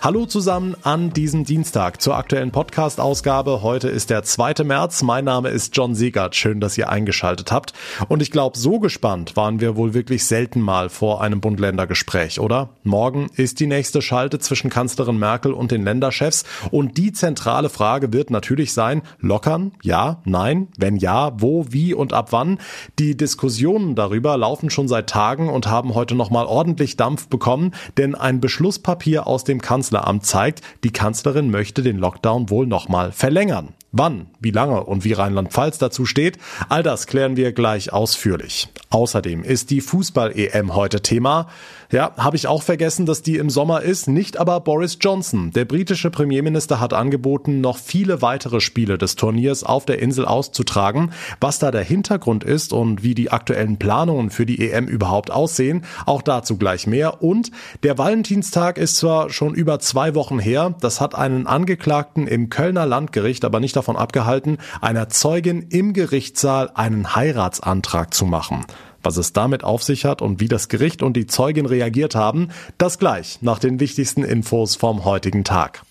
Hallo zusammen an diesem Dienstag zur aktuellen Podcast-Ausgabe. Heute ist der 2. März. Mein Name ist John Segert. Schön, dass ihr eingeschaltet habt. Und ich glaube, so gespannt waren wir wohl wirklich selten mal vor einem Bund-Länder-Gespräch, oder? Morgen ist die nächste Schalte zwischen Kanzlerin Merkel und den Länderchefs. Und die zentrale Frage wird natürlich sein, lockern? Ja? Nein? Wenn ja, wo, wie und ab wann? Die Diskussionen darüber laufen schon seit Tagen und haben heute nochmal ordentlich Dampf bekommen, denn ein Beschlusspapier aus dem Kanzleramt Kanzleramt zeigt, die Kanzlerin möchte den Lockdown wohl nochmal verlängern. Wann, wie lange und wie Rheinland-Pfalz dazu steht, all das klären wir gleich ausführlich. Außerdem ist die Fußball-EM heute Thema. Ja, habe ich auch vergessen, dass die im Sommer ist, nicht aber Boris Johnson. Der britische Premierminister hat angeboten, noch viele weitere Spiele des Turniers auf der Insel auszutragen. Was da der Hintergrund ist und wie die aktuellen Planungen für die EM überhaupt aussehen, auch dazu gleich mehr. Und der Valentinstag ist zwar schon über zwei Wochen her, das hat einen Angeklagten im Kölner Landgericht aber nicht davon abgehalten, einer Zeugin im Gerichtssaal einen Heiratsantrag zu machen. Was es damit auf sich hat und wie das Gericht und die Zeugin reagiert haben, das gleich nach den wichtigsten Infos vom heutigen Tag.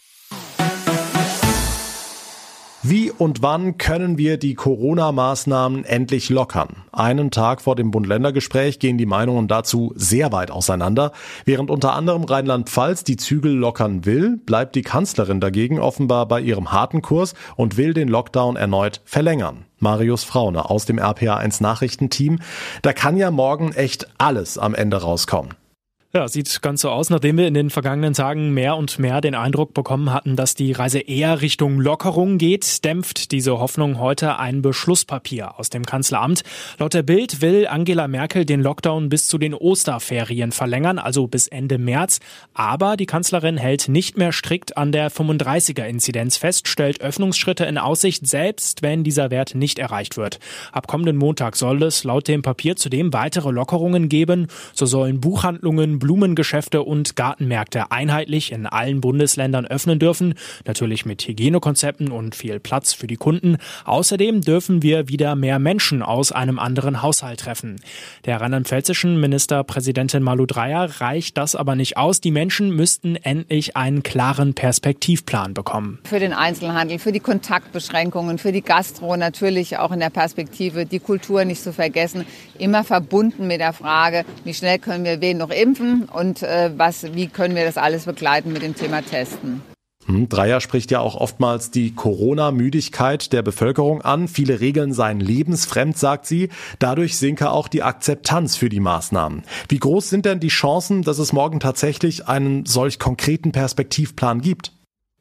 Wie und wann können wir die Corona-Maßnahmen endlich lockern? Einen Tag vor dem Bund-Länder-Gespräch gehen die Meinungen dazu sehr weit auseinander. Während unter anderem Rheinland-Pfalz die Zügel lockern will, bleibt die Kanzlerin dagegen offenbar bei ihrem harten Kurs und will den Lockdown erneut verlängern. Marius Fraune aus dem RPA1 Nachrichtenteam. Da kann ja morgen echt alles am Ende rauskommen. Ja, sieht ganz so aus, nachdem wir in den vergangenen Tagen mehr und mehr den Eindruck bekommen hatten, dass die Reise eher Richtung Lockerung geht, dämpft diese Hoffnung heute ein Beschlusspapier aus dem Kanzleramt. Laut der Bild will Angela Merkel den Lockdown bis zu den Osterferien verlängern, also bis Ende März. Aber die Kanzlerin hält nicht mehr strikt an der 35er-Inzidenz fest, stellt Öffnungsschritte in Aussicht, selbst wenn dieser Wert nicht erreicht wird. Ab kommenden Montag soll es laut dem Papier zudem weitere Lockerungen geben. So sollen Buchhandlungen Blumengeschäfte und Gartenmärkte einheitlich in allen Bundesländern öffnen dürfen, natürlich mit Hygienekonzepten und viel Platz für die Kunden. Außerdem dürfen wir wieder mehr Menschen aus einem anderen Haushalt treffen. Der rheinland-pfälzischen Ministerpräsidentin Malu Dreyer reicht das aber nicht aus. Die Menschen müssten endlich einen klaren Perspektivplan bekommen. Für den Einzelhandel, für die Kontaktbeschränkungen, für die Gastro natürlich auch in der Perspektive, die Kultur nicht zu vergessen, immer verbunden mit der Frage, wie schnell können wir wen noch impfen machen und äh, was, wie können wir das alles begleiten mit dem Thema Testen. Hm, Dreier spricht ja auch oftmals die Corona-Müdigkeit der Bevölkerung an. Viele Regeln seien lebensfremd, sagt sie. Dadurch sinke auch die Akzeptanz für die Maßnahmen. Wie groß sind denn die Chancen, dass es morgen tatsächlich einen solch konkreten Perspektivplan gibt?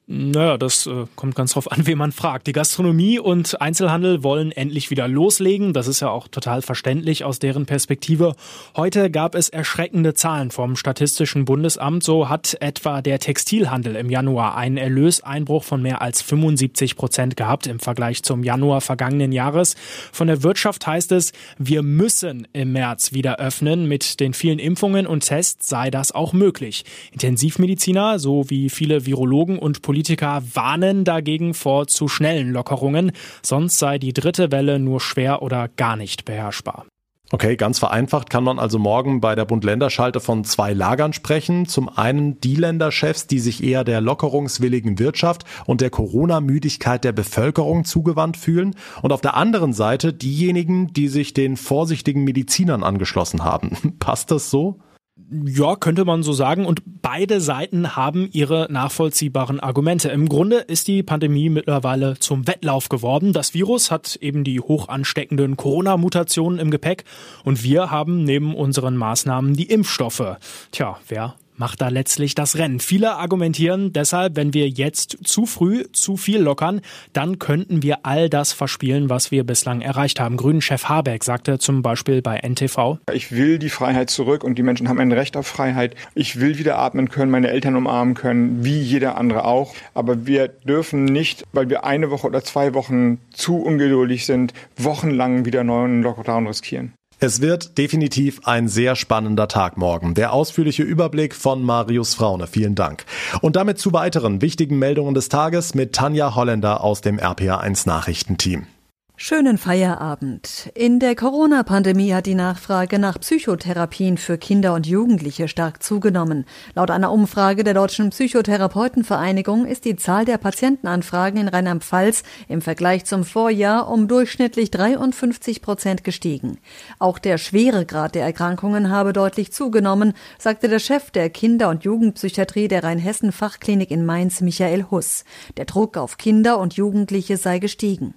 Naja, das äh, kommt ganz drauf an, wen man fragt. Die Gastronomie und Einzelhandel wollen endlich wieder loslegen. Das ist ja auch total verständlich aus deren Perspektive. Heute gab es erschreckende Zahlen vom Statistischen Bundesamt. So hat etwa der Textilhandel im Januar einen Erlöseinbruch von mehr als 75 Prozent gehabt im Vergleich zum Januar vergangenen Jahres. Von der Wirtschaft heißt es, wir müssen im März wieder öffnen. Mit den vielen Impfungen und Tests sei das auch möglich. Intensivmediziner sowie viele Virologen und Politiker Politiker warnen dagegen vor zu schnellen Lockerungen, sonst sei die dritte Welle nur schwer oder gar nicht beherrschbar. Okay, ganz vereinfacht kann man also morgen bei der Bund-Länder-Schalte von zwei Lagern sprechen. Zum einen die Länderchefs, die sich eher der lockerungswilligen Wirtschaft und der Corona-Müdigkeit der Bevölkerung zugewandt fühlen. Und auf der anderen Seite diejenigen, die sich den vorsichtigen Medizinern angeschlossen haben. Passt das so? Ja, könnte man so sagen. Und beide Seiten haben ihre nachvollziehbaren Argumente. Im Grunde ist die Pandemie mittlerweile zum Wettlauf geworden. Das Virus hat eben die hoch ansteckenden Corona-Mutationen im Gepäck und wir haben neben unseren Maßnahmen die Impfstoffe. Tja, wer macht da letztlich das Rennen. Viele argumentieren deshalb, wenn wir jetzt zu früh zu viel lockern, dann könnten wir all das verspielen, was wir bislang erreicht haben. Grünen-Chef Habeck sagte zum Beispiel bei NTV. Ich will die Freiheit zurück und die Menschen haben ein Recht auf Freiheit. Ich will wieder atmen können, meine Eltern umarmen können, wie jeder andere auch. Aber wir dürfen nicht, weil wir eine Woche oder zwei Wochen zu ungeduldig sind, wochenlang wieder neuen Lockdown riskieren. Es wird definitiv ein sehr spannender Tag morgen. Der ausführliche Überblick von Marius Fraune. Vielen Dank. Und damit zu weiteren wichtigen Meldungen des Tages mit Tanja Holländer aus dem RPA1 Nachrichtenteam. Schönen Feierabend. In der Corona-Pandemie hat die Nachfrage nach Psychotherapien für Kinder und Jugendliche stark zugenommen. Laut einer Umfrage der Deutschen Psychotherapeutenvereinigung ist die Zahl der Patientenanfragen in Rheinland-Pfalz im Vergleich zum Vorjahr um durchschnittlich 53 Prozent gestiegen. Auch der Schweregrad der Erkrankungen habe deutlich zugenommen, sagte der Chef der Kinder- und Jugendpsychiatrie der Rheinhessen-Fachklinik in Mainz, Michael Huss. Der Druck auf Kinder und Jugendliche sei gestiegen.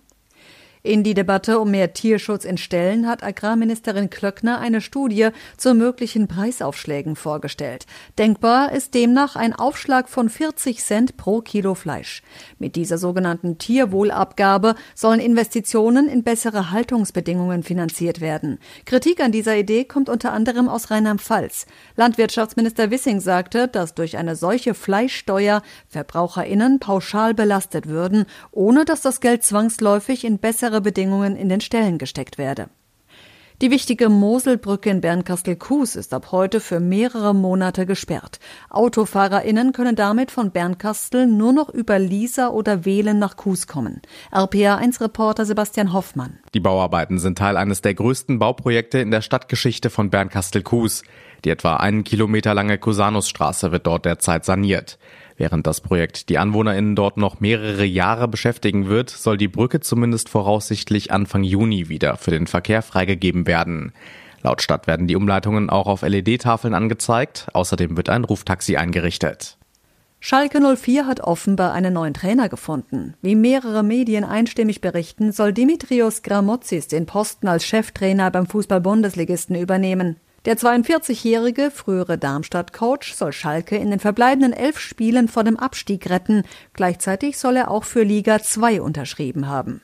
In die Debatte um mehr Tierschutz in Ställen hat Agrarministerin Klöckner eine Studie zu möglichen Preisaufschlägen vorgestellt. Denkbar ist demnach ein Aufschlag von 40 Cent pro Kilo Fleisch. Mit dieser sogenannten Tierwohlabgabe sollen Investitionen in bessere Haltungsbedingungen finanziert werden. Kritik an dieser Idee kommt unter anderem aus Rheinland-Pfalz. Landwirtschaftsminister Wissing sagte, dass durch eine solche Fleischsteuer VerbraucherInnen pauschal belastet würden, ohne dass das Geld zwangsläufig in bessere bessere Bedingungen in den Ställen gesteckt werde. Die wichtige Moselbrücke in Bernkastel-Kues ist ab heute für mehrere Monate gesperrt. AutofahrerInnen können damit von Bernkastel nur noch über Liesa oder Wählen nach Kues kommen. RPA1-Reporter Sebastian Hoffmann. Die Bauarbeiten sind Teil eines der größten Bauprojekte in der Stadtgeschichte von Bernkastel-Kues. Die etwa einen Kilometer lange Cusanusstraße wird dort derzeit saniert. Während das Projekt die AnwohnerInnen dort noch mehrere Jahre beschäftigen wird, soll die Brücke zumindest voraussichtlich Anfang Juni wieder für den Verkehr freigegeben werden. Laut Stadt werden die Umleitungen auch auf LED-Tafeln angezeigt. Außerdem wird ein Ruftaxi eingerichtet. Schalke 04 hat offenbar einen neuen Trainer gefunden. Wie mehrere Medien einstimmig berichten, soll Dimitrios Gramotzis den Posten als Cheftrainer beim Fußball-Bundesligisten übernehmen. Der 42-jährige frühere Darmstadt-Coach soll Schalke in den verbleibenden elf Spielen vor dem Abstieg retten. Gleichzeitig soll er auch für Liga 2 unterschrieben haben.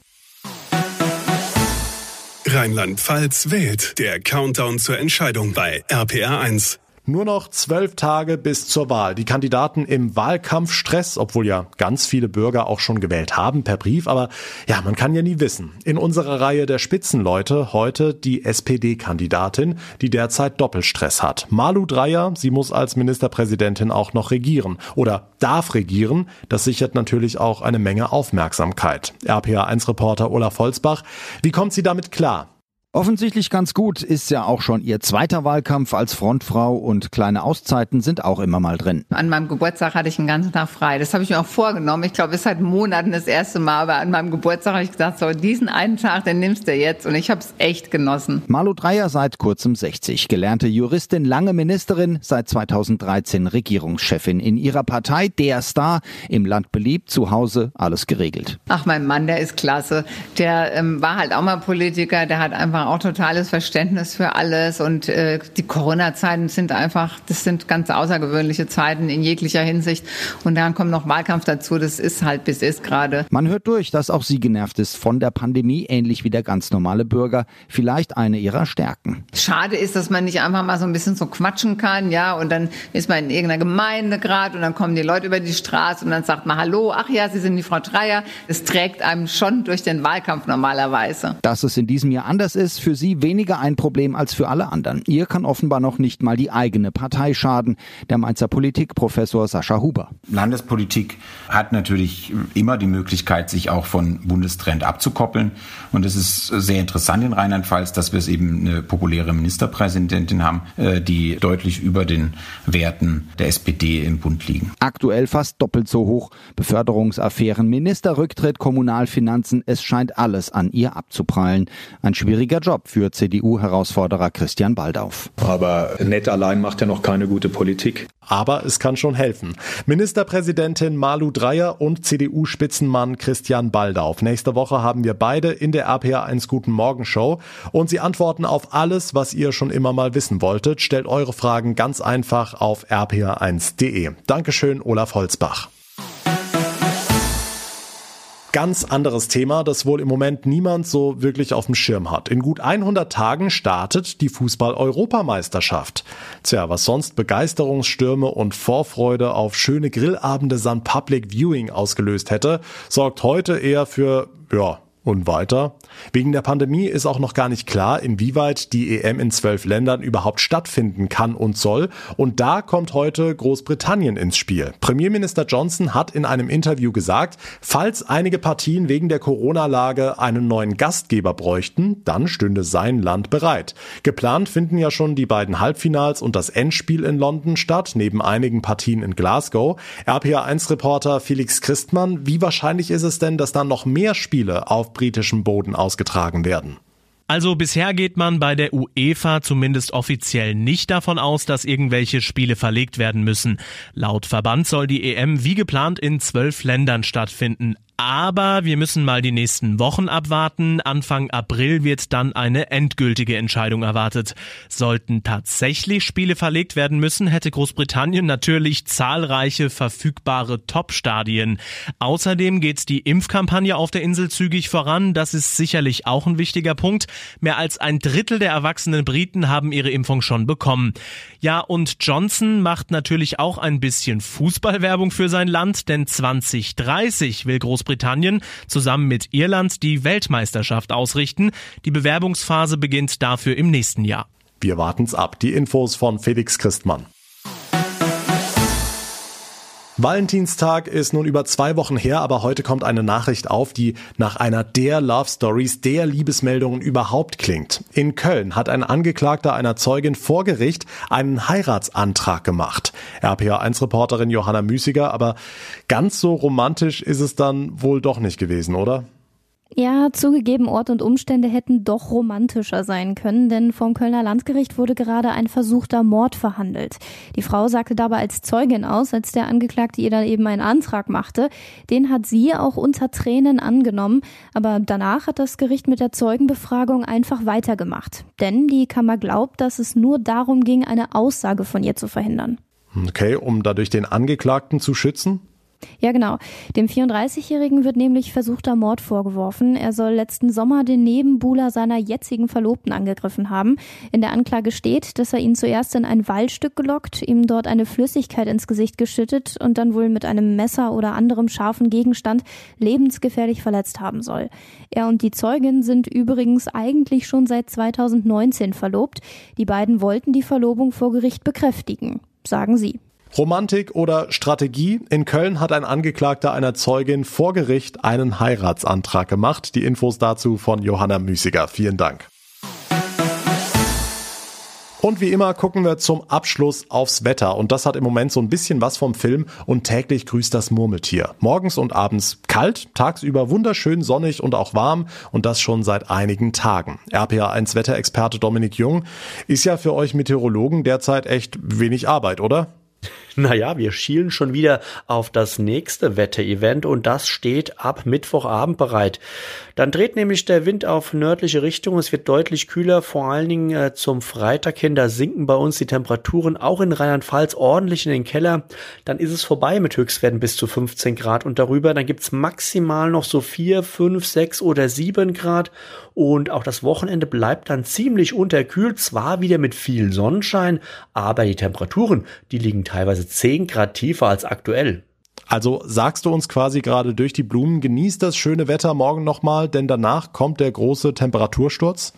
Rheinland-Pfalz wählt. Der Countdown zur Entscheidung bei RPR 1. Nur noch zwölf Tage bis zur Wahl. Die Kandidaten im Wahlkampfstress, obwohl ja ganz viele Bürger auch schon gewählt haben per Brief. Aber ja, man kann ja nie wissen. In unserer Reihe der Spitzenleute heute die SPD-Kandidatin, die derzeit Doppelstress hat. Malu Dreyer, sie muss als Ministerpräsidentin auch noch regieren oder darf regieren. Das sichert natürlich auch eine Menge Aufmerksamkeit. RPA1-Reporter Olaf Holzbach, wie kommt sie damit klar? Offensichtlich ganz gut ist ja auch schon ihr zweiter Wahlkampf als Frontfrau und kleine Auszeiten sind auch immer mal drin. An meinem Geburtstag hatte ich einen ganzen Tag frei. Das habe ich mir auch vorgenommen. Ich glaube, es ist seit Monaten das erste Mal, aber an meinem Geburtstag habe ich gesagt, so diesen einen Tag, den nimmst du jetzt und ich habe es echt genossen. Malu Dreyer seit kurzem 60, gelernte Juristin, lange Ministerin, seit 2013 Regierungschefin in ihrer Partei, der Star, im Land beliebt, zu Hause alles geregelt. Ach, mein Mann, der ist klasse. Der ähm, war halt auch mal Politiker, der hat einfach auch totales Verständnis für alles und äh, die Corona-Zeiten sind einfach, das sind ganz außergewöhnliche Zeiten in jeglicher Hinsicht und dann kommt noch Wahlkampf dazu, das ist halt bis ist gerade. Man hört durch, dass auch sie genervt ist von der Pandemie, ähnlich wie der ganz normale Bürger, vielleicht eine ihrer Stärken. Schade ist, dass man nicht einfach mal so ein bisschen so quatschen kann, ja, und dann ist man in irgendeiner Gemeinde gerade und dann kommen die Leute über die Straße und dann sagt man Hallo, ach ja, Sie sind die Frau Dreier. Das trägt einem schon durch den Wahlkampf normalerweise. Dass es in diesem Jahr anders ist, ist für sie weniger ein Problem als für alle anderen. Ihr kann offenbar noch nicht mal die eigene Partei schaden. Der Mainzer Politikprofessor Sascha Huber. Landespolitik hat natürlich immer die Möglichkeit, sich auch von Bundestrend abzukoppeln. Und es ist sehr interessant in Rheinland-Pfalz, dass wir es eben eine populäre Ministerpräsidentin haben, äh, die deutlich über den Werten der SPD im Bund liegen. Aktuell fast doppelt so hoch. Beförderungsaffären, Ministerrücktritt, Kommunalfinanzen, es scheint alles an ihr abzuprallen. Ein schwieriger Job für CDU-Herausforderer Christian Baldauf. Aber nett allein macht ja noch keine gute Politik. Aber es kann schon helfen. Ministerpräsidentin Malu Dreyer und CDU-Spitzenmann Christian Baldauf. Nächste Woche haben wir beide in der RPA1 Guten Morgen Show und sie antworten auf alles, was ihr schon immer mal wissen wolltet. Stellt eure Fragen ganz einfach auf rpa1.de. Dankeschön, Olaf Holzbach. Ganz anderes Thema, das wohl im Moment niemand so wirklich auf dem Schirm hat. In gut 100 Tagen startet die Fußball-Europameisterschaft. Tja, was sonst Begeisterungsstürme und Vorfreude auf schöne Grillabende samt Public Viewing ausgelöst hätte, sorgt heute eher für, ja, Und weiter? Wegen der Pandemie ist auch noch gar nicht klar, inwieweit die EM in zwölf Ländern überhaupt stattfinden kann und soll. Und da kommt heute Großbritannien ins Spiel. Premierminister Johnson hat in einem Interview gesagt, falls einige Partien wegen der Corona-Lage einen neuen Gastgeber bräuchten, dann stünde sein Land bereit. Geplant finden ja schon die beiden Halbfinals und das Endspiel in London statt, neben einigen Partien in Glasgow. RPA1-Reporter Felix Christmann, wie wahrscheinlich ist es denn, dass dann noch mehr Spiele auf britischem Boden ausgetragen werden. Also bisher geht man bei der UEFA zumindest offiziell nicht davon aus, dass irgendwelche Spiele verlegt werden müssen. Laut Verband soll die EM wie geplant in zwölf Ländern stattfinden. Aber wir müssen mal die nächsten Wochen abwarten. Anfang April wird dann eine endgültige Entscheidung erwartet. Sollten tatsächlich Spiele verlegt werden müssen, hätte Großbritannien natürlich zahlreiche verfügbare Top-Stadien. Außerdem geht die Impfkampagne auf der Insel zügig voran. Das ist sicherlich auch ein wichtiger Punkt. Mehr als ein Drittel der erwachsenen Briten haben ihre Impfung schon bekommen. Ja, und Johnson macht natürlich auch ein bisschen Fußballwerbung für sein Land, denn 2030 will Großbritannien Großbritannien zusammen mit Irland die Weltmeisterschaft ausrichten. Die Bewerbungsphase beginnt dafür im nächsten Jahr. Wir warten's ab. Die Infos von Felix Christmann. Valentinstag ist nun über zwei Wochen her, aber heute kommt eine Nachricht auf, die nach einer der Love Stories, der Liebesmeldungen überhaupt klingt. In Köln hat ein Angeklagter einer Zeugin vor Gericht einen Heiratsantrag gemacht. RPA1-Reporterin Johanna Müßiger, aber ganz so romantisch ist es dann wohl doch nicht gewesen, oder? Ja, zugegeben, Ort und Umstände hätten doch romantischer sein können, denn vom Kölner Landgericht wurde gerade ein versuchter Mord verhandelt. Die Frau sagte dabei als Zeugin aus, als der Angeklagte ihr dann eben einen Antrag machte. Den hat sie auch unter Tränen angenommen, aber danach hat das Gericht mit der Zeugenbefragung einfach weitergemacht. Denn die Kammer glaubt, dass es nur darum ging, eine Aussage von ihr zu verhindern. Okay, um dadurch den Angeklagten zu schützen? Ja, genau. Dem 34-Jährigen wird nämlich versuchter Mord vorgeworfen. Er soll letzten Sommer den Nebenbuhler seiner jetzigen Verlobten angegriffen haben. In der Anklage steht, dass er ihn zuerst in ein Waldstück gelockt, ihm dort eine Flüssigkeit ins Gesicht geschüttet und dann wohl mit einem Messer oder anderem scharfen Gegenstand lebensgefährlich verletzt haben soll. Er und die Zeugin sind übrigens eigentlich schon seit 2019 verlobt. Die beiden wollten die Verlobung vor Gericht bekräftigen, sagen sie. Romantik oder Strategie? In Köln hat ein Angeklagter einer Zeugin vor Gericht einen Heiratsantrag gemacht. Die Infos dazu von Johanna Müßiger. Vielen Dank. Und wie immer gucken wir zum Abschluss aufs Wetter. Und das hat im Moment so ein bisschen was vom Film und täglich grüßt das Murmeltier. Morgens und abends kalt, tagsüber wunderschön sonnig und auch warm und das schon seit einigen Tagen. RPA1 Wetterexperte Dominik Jung ist ja für euch Meteorologen derzeit echt wenig Arbeit, oder? Naja, wir schielen schon wieder auf das nächste Wetterevent und das steht ab Mittwochabend bereit. Dann dreht nämlich der Wind auf nördliche Richtung. Es wird deutlich kühler, vor allen Dingen äh, zum Freitag hin. Da sinken bei uns die Temperaturen auch in Rheinland-Pfalz ordentlich in den Keller. Dann ist es vorbei mit Höchstwerten bis zu 15 Grad und darüber. Dann gibt's maximal noch so 4, 5, 6 oder 7 Grad. Und auch das Wochenende bleibt dann ziemlich unterkühlt. Zwar wieder mit viel Sonnenschein, aber die Temperaturen, die liegen teilweise 10 Grad tiefer als aktuell. Also sagst du uns quasi gerade durch die Blumen, genießt das schöne Wetter morgen nochmal, denn danach kommt der große Temperatursturz?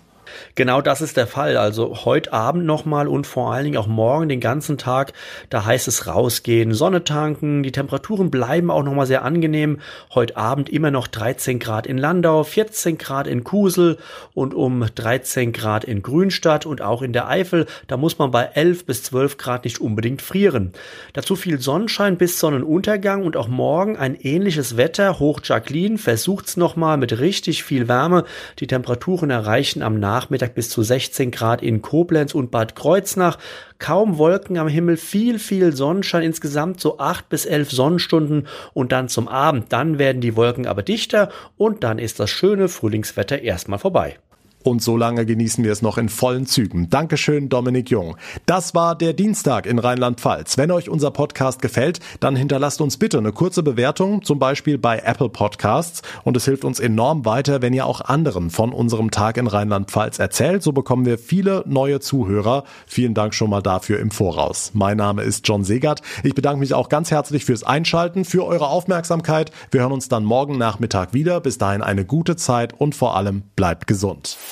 Genau das ist der Fall. Also heute Abend nochmal und vor allen Dingen auch morgen den ganzen Tag, da heißt es rausgehen, Sonne tanken, die Temperaturen bleiben auch nochmal sehr angenehm. Heute Abend immer noch 13 Grad in Landau, 14 Grad in Kusel und um 13 Grad in Grünstadt und auch in der Eifel. Da muss man bei 11 bis 12 Grad nicht unbedingt frieren. Dazu viel Sonnenschein bis Sonnenuntergang und auch morgen ein ähnliches Wetter. Hoch Jacqueline versucht's nochmal mit richtig viel Wärme. Die Temperaturen erreichen am Nachmittag Nachmittag bis zu 16 Grad in Koblenz und Bad Kreuznach. Kaum Wolken am Himmel, viel, viel Sonnenschein, insgesamt so 8 bis 11 Sonnenstunden und dann zum Abend. Dann werden die Wolken aber dichter und dann ist das schöne Frühlingswetter erstmal vorbei. Und so lange genießen wir es noch in vollen Zügen. Dankeschön, Dominik Jung. Das war der Dienstag in Rheinland-Pfalz. Wenn euch unser Podcast gefällt, dann hinterlasst uns bitte eine kurze Bewertung, zum Beispiel bei Apple Podcasts. Und es hilft uns enorm weiter, wenn ihr auch anderen von unserem Tag in Rheinland-Pfalz erzählt. So bekommen wir viele neue Zuhörer. Vielen Dank schon mal dafür im Voraus. Mein Name ist John Segert. Ich bedanke mich auch ganz herzlich fürs Einschalten, für eure Aufmerksamkeit. Wir hören uns dann morgen Nachmittag wieder. Bis dahin eine gute Zeit und vor allem bleibt gesund.